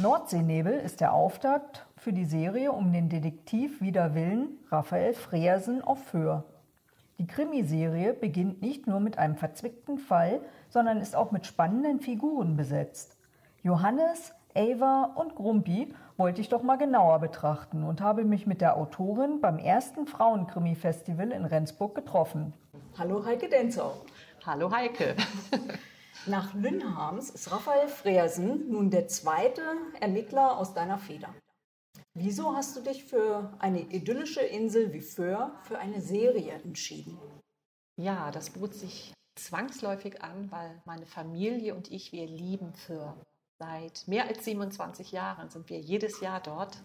Nordseenebel ist der Auftakt für die Serie um den Detektiv wider Willen Raphael Freersen auf Föhr. Die Krimiserie beginnt nicht nur mit einem verzwickten Fall, sondern ist auch mit spannenden Figuren besetzt. Johannes, Ava und Grumpi wollte ich doch mal genauer betrachten und habe mich mit der Autorin beim ersten Frauenkrimi-Festival in Rendsburg getroffen. Hallo Heike Denzau. Hallo Heike. Nach Lünnharms ist Raphael Freersen nun der zweite Ermittler aus deiner Feder. Wieso hast du dich für eine idyllische Insel wie Föhr für eine Serie entschieden? Ja, das bot sich zwangsläufig an, weil meine Familie und ich, wir lieben Föhr. Seit mehr als 27 Jahren sind wir jedes Jahr dort.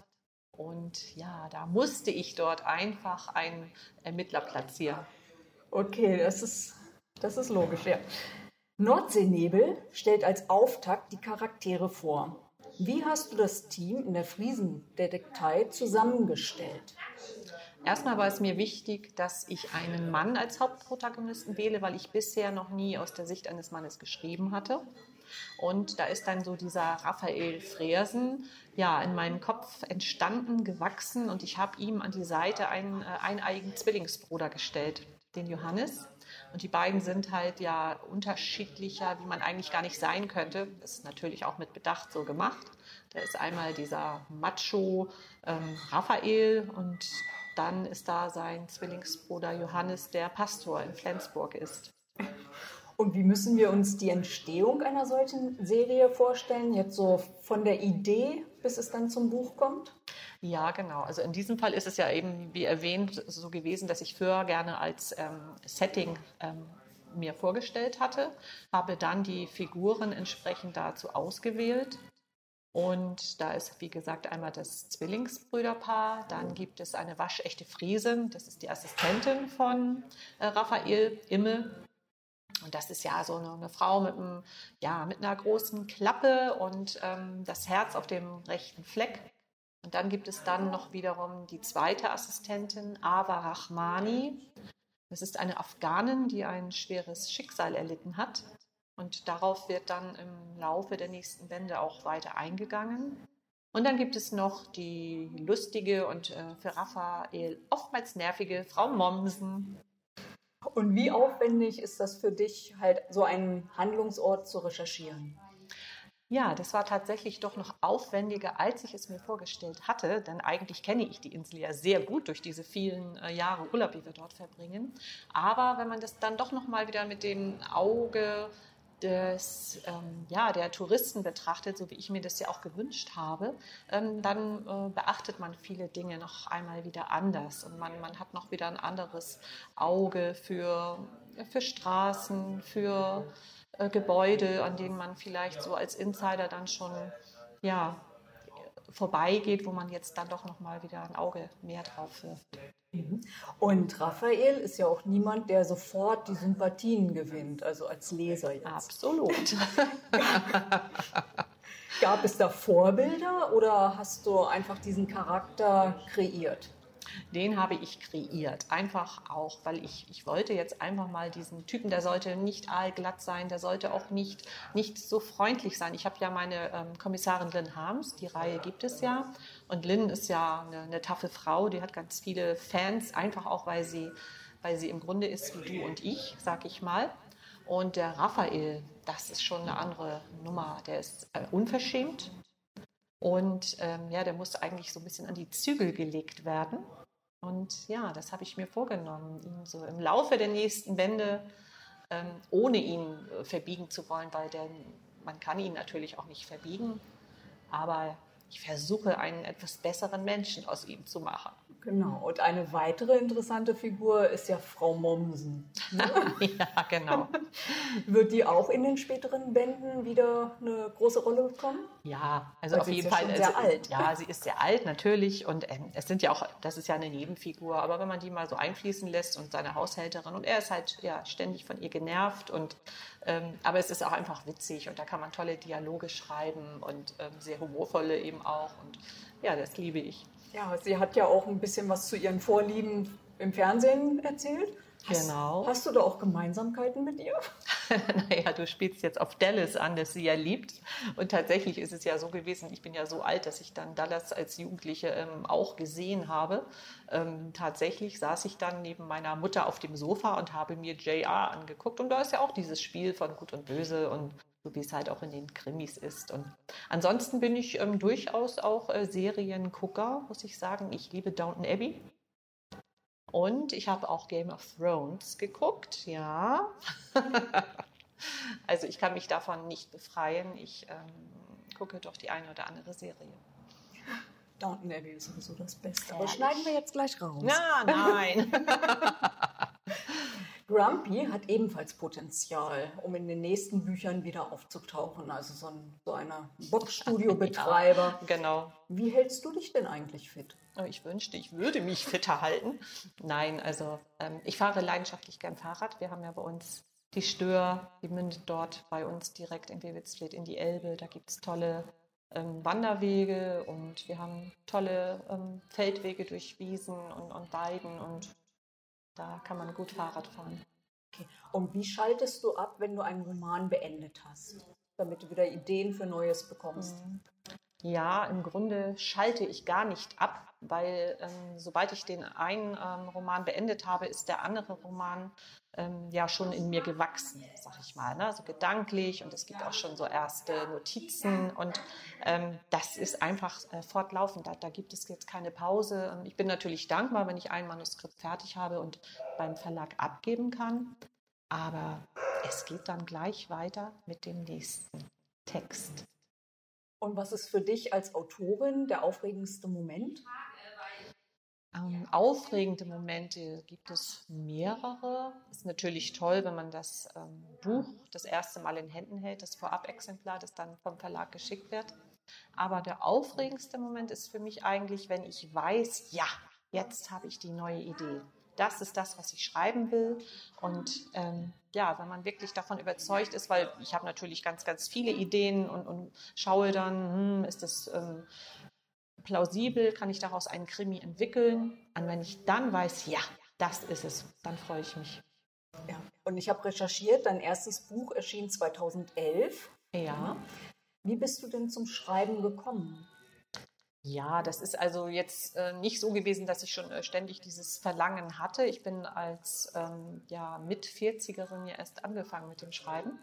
Und ja, da musste ich dort einfach einen Ermittler platzieren. Okay, das ist, das ist logisch, ja. Nordseenebel stellt als Auftakt die Charaktere vor. Wie hast du das Team in der Friesendetektei zusammengestellt? Erstmal war es mir wichtig, dass ich einen Mann als Hauptprotagonisten wähle, weil ich bisher noch nie aus der Sicht eines Mannes geschrieben hatte. Und da ist dann so dieser Raphael Freersen ja in meinem Kopf entstanden, gewachsen und ich habe ihm an die Seite einen äh, eineigen Zwillingsbruder gestellt, den Johannes. Und die beiden sind halt ja unterschiedlicher, wie man eigentlich gar nicht sein könnte. Das ist natürlich auch mit Bedacht so gemacht. Da ist einmal dieser Macho ähm, Raphael und dann ist da sein Zwillingsbruder Johannes, der Pastor in Flensburg ist. Und wie müssen wir uns die Entstehung einer solchen Serie vorstellen? Jetzt so von der Idee, bis es dann zum Buch kommt? Ja, genau. Also in diesem Fall ist es ja eben, wie erwähnt, so gewesen, dass ich Föhr gerne als ähm, Setting ähm, mir vorgestellt hatte, habe dann die Figuren entsprechend dazu ausgewählt. Und da ist, wie gesagt, einmal das Zwillingsbrüderpaar, dann gibt es eine waschechte Friesin, das ist die Assistentin von äh, Raphael Imme, und das ist ja so eine, eine, Frau mit, einem, ja, mit einer großen Klappe und ähm, das Herz auf dem rechten Fleck. Und dann gibt es dann noch wiederum die zweite Assistentin, Ava Rahmani. Das ist eine Afghanin, die ein schweres Schicksal erlitten hat. Und darauf wird dann im Laufe der nächsten Bände auch weiter eingegangen. Und dann gibt es noch die lustige und äh, für Raphael oftmals nervige Frau Mommsen. Und wie aufwendig ist das für dich, halt so einen Handlungsort zu recherchieren? Ja, das war tatsächlich doch noch aufwendiger, als ich es mir vorgestellt hatte, denn eigentlich kenne ich die Insel ja sehr gut durch diese vielen äh, Jahre Urlaub, die wir dort verbringen. Aber wenn man das dann doch noch mal wieder mit dem Auge des, ähm, ja, der Touristen betrachtet, so wie ich mir das ja auch gewünscht habe, ähm, dann äh, beachtet man viele Dinge noch einmal wieder anders und man, man hat noch wieder ein anderes Auge für, für Straßen, für äh, Gebäude, an denen man vielleicht so als Insider dann schon ja, vorbeigeht, wo man jetzt dann doch noch mal wieder ein Auge mehr drauf wirft. Mhm. Und Raphael ist ja auch niemand, der sofort die Sympathien gewinnt, also als Leser jetzt. Absolut. Gab es da Vorbilder oder hast du einfach diesen Charakter kreiert? Den habe ich kreiert. Einfach auch, weil ich, ich wollte jetzt einfach mal diesen Typen, der sollte nicht aalglatt sein, der sollte auch nicht, nicht so freundlich sein. Ich habe ja meine ähm, Kommissarin Lynn Harms, die Reihe gibt es ja. Und Lynn ist ja eine, eine taffe Frau, die hat ganz viele Fans, einfach auch, weil sie, weil sie im Grunde ist wie du und ich, sag ich mal. Und der Raphael, das ist schon eine andere Nummer. Der ist äh, unverschämt, und ähm, ja, der muss eigentlich so ein bisschen an die Zügel gelegt werden. Und ja, das habe ich mir vorgenommen, ihn so im Laufe der nächsten Wände, ähm, ohne ihn äh, verbiegen zu wollen, weil der, man kann ihn natürlich auch nicht verbiegen, aber ich versuche, einen etwas besseren Menschen aus ihm zu machen. Genau. Und eine weitere interessante Figur ist ja Frau Mommsen. Ne? ja, genau. Wird die auch in den späteren Bänden wieder eine große Rolle bekommen? Ja, also Weil auf jeden Fall. Ja sehr also, alt. Ja, sie ist sehr alt natürlich und ähm, es sind ja auch, das ist ja eine Nebenfigur, aber wenn man die mal so einfließen lässt und seine Haushälterin und er ist halt ja ständig von ihr genervt und ähm, aber es ist auch einfach witzig und da kann man tolle Dialoge schreiben und ähm, sehr humorvolle eben auch. Und ja, das liebe ich. Ja, sie hat ja auch ein bisschen was zu ihren Vorlieben im Fernsehen erzählt. Hast, genau. Hast du da auch Gemeinsamkeiten mit ihr? naja, du spielst jetzt auf Dallas an, das sie ja liebt. Und tatsächlich ist es ja so gewesen, ich bin ja so alt, dass ich dann Dallas als Jugendliche ähm, auch gesehen habe. Ähm, tatsächlich saß ich dann neben meiner Mutter auf dem Sofa und habe mir JR angeguckt. Und da ist ja auch dieses Spiel von Gut und Böse und so wie es halt auch in den Krimis ist. Und ansonsten bin ich ähm, durchaus auch äh, Seriengucker, muss ich sagen. Ich liebe Downton Abbey. Und ich habe auch Game of Thrones geguckt, ja. also ich kann mich davon nicht befreien. Ich ähm, gucke doch die eine oder andere Serie. Downton Abbey ist sowieso das Beste. Aber schneiden wir jetzt gleich raus. Na, nein. Grumpy hat ebenfalls Potenzial, um in den nächsten Büchern wieder aufzutauchen. Also so ein so einer Boxstudio-Betreiber. Ja, genau. Wie hältst du dich denn eigentlich fit? Oh, ich wünschte, ich würde mich fitter halten. Nein, also ähm, ich fahre leidenschaftlich gern Fahrrad. Wir haben ja bei uns die Stör, die mündet dort bei uns direkt in Wewitzfleet in die Elbe. Da gibt es tolle ähm, Wanderwege und wir haben tolle ähm, Feldwege durch Wiesen und, und Weiden und da kann man gut Fahrrad fahren. Okay. Und wie schaltest du ab, wenn du einen Roman beendet hast, damit du wieder Ideen für Neues bekommst? Mhm. Ja, im Grunde schalte ich gar nicht ab, weil ähm, sobald ich den einen ähm, Roman beendet habe, ist der andere Roman ähm, ja schon in mir gewachsen, sag ich mal. Ne? Also gedanklich und es gibt auch schon so erste Notizen und ähm, das ist einfach äh, fortlaufend. Da, da, gibt es jetzt keine Pause. Ähm, ich bin natürlich dankbar, wenn ich ein Manuskript fertig habe und beim Verlag abgeben kann. Aber es geht dann gleich weiter mit dem nächsten Text. Und was ist für dich als Autorin der aufregendste Moment? Ähm, aufregende Momente gibt es mehrere. Ist natürlich toll, wenn man das ähm, Buch das erste Mal in Händen hält, das Vorab-Exemplar, das dann vom Verlag geschickt wird. Aber der aufregendste Moment ist für mich eigentlich, wenn ich weiß, ja, jetzt habe ich die neue Idee. Das ist das, was ich schreiben will. Und ähm, ja, wenn man wirklich davon überzeugt ist, weil ich habe natürlich ganz, ganz viele Ideen und, und schaue dann, hm, ist das ähm, plausibel, kann ich daraus einen Krimi entwickeln? Und wenn ich dann weiß, ja, das ist es, dann freue ich mich. Ja, und ich habe recherchiert, dein erstes Buch erschien 2011. Ja. Wie bist du denn zum Schreiben gekommen? Ja, das ist also jetzt äh, nicht so gewesen, dass ich schon äh, ständig dieses Verlangen hatte. Ich bin als ähm, ja, mit 40erin ja erst angefangen mit dem Schreiben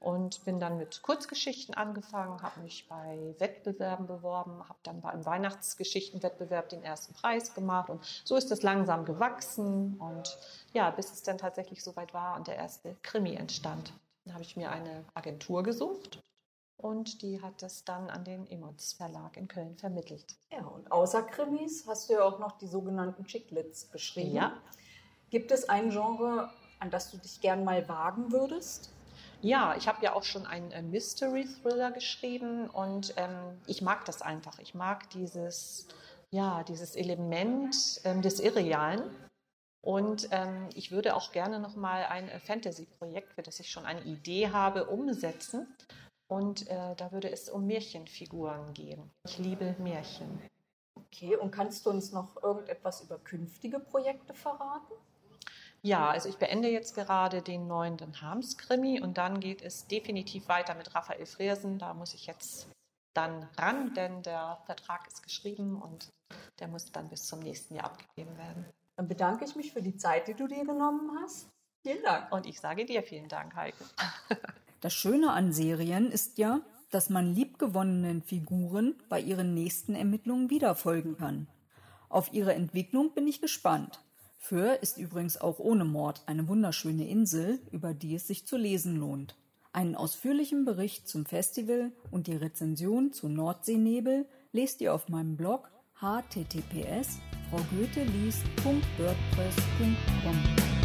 und bin dann mit Kurzgeschichten angefangen, habe mich bei Wettbewerben beworben, habe dann beim Weihnachtsgeschichtenwettbewerb den ersten Preis gemacht und so ist es langsam gewachsen und ja, bis es dann tatsächlich soweit war und der erste Krimi entstand. Dann habe ich mir eine Agentur gesucht und die hat das dann an den Emots Verlag in Köln vermittelt. Ja, und außer Krimis hast du ja auch noch die sogenannten Chicklets beschrieben. Ja. Gibt es ein Genre, an das du dich gern mal wagen würdest? Ja, ich habe ja auch schon einen äh, Mystery-Thriller geschrieben und ähm, ich mag das einfach. Ich mag dieses, ja, dieses Element ähm, des Irrealen. Und ähm, ich würde auch gerne nochmal ein äh, Fantasy-Projekt, für das ich schon eine Idee habe, umsetzen. Und äh, da würde es um Märchenfiguren gehen. Ich liebe Märchen. Okay, und kannst du uns noch irgendetwas über künftige Projekte verraten? Ja, also ich beende jetzt gerade den neunten Harms-Krimi und dann geht es definitiv weiter mit Raphael Friersen. Da muss ich jetzt dann ran, denn der Vertrag ist geschrieben und der muss dann bis zum nächsten Jahr abgegeben werden. Dann bedanke ich mich für die Zeit, die du dir genommen hast. Vielen Dank. Und ich sage dir vielen Dank, Heike. Das Schöne an Serien ist ja, dass man liebgewonnenen Figuren bei ihren nächsten Ermittlungen wieder folgen kann. Auf ihre Entwicklung bin ich gespannt. Föhr ist übrigens auch ohne Mord eine wunderschöne Insel, über die es sich zu lesen lohnt. Einen ausführlichen Bericht zum Festival und die Rezension zu Nordseenebel lest ihr auf meinem Blog https fraugoetheliest.wordpress.com.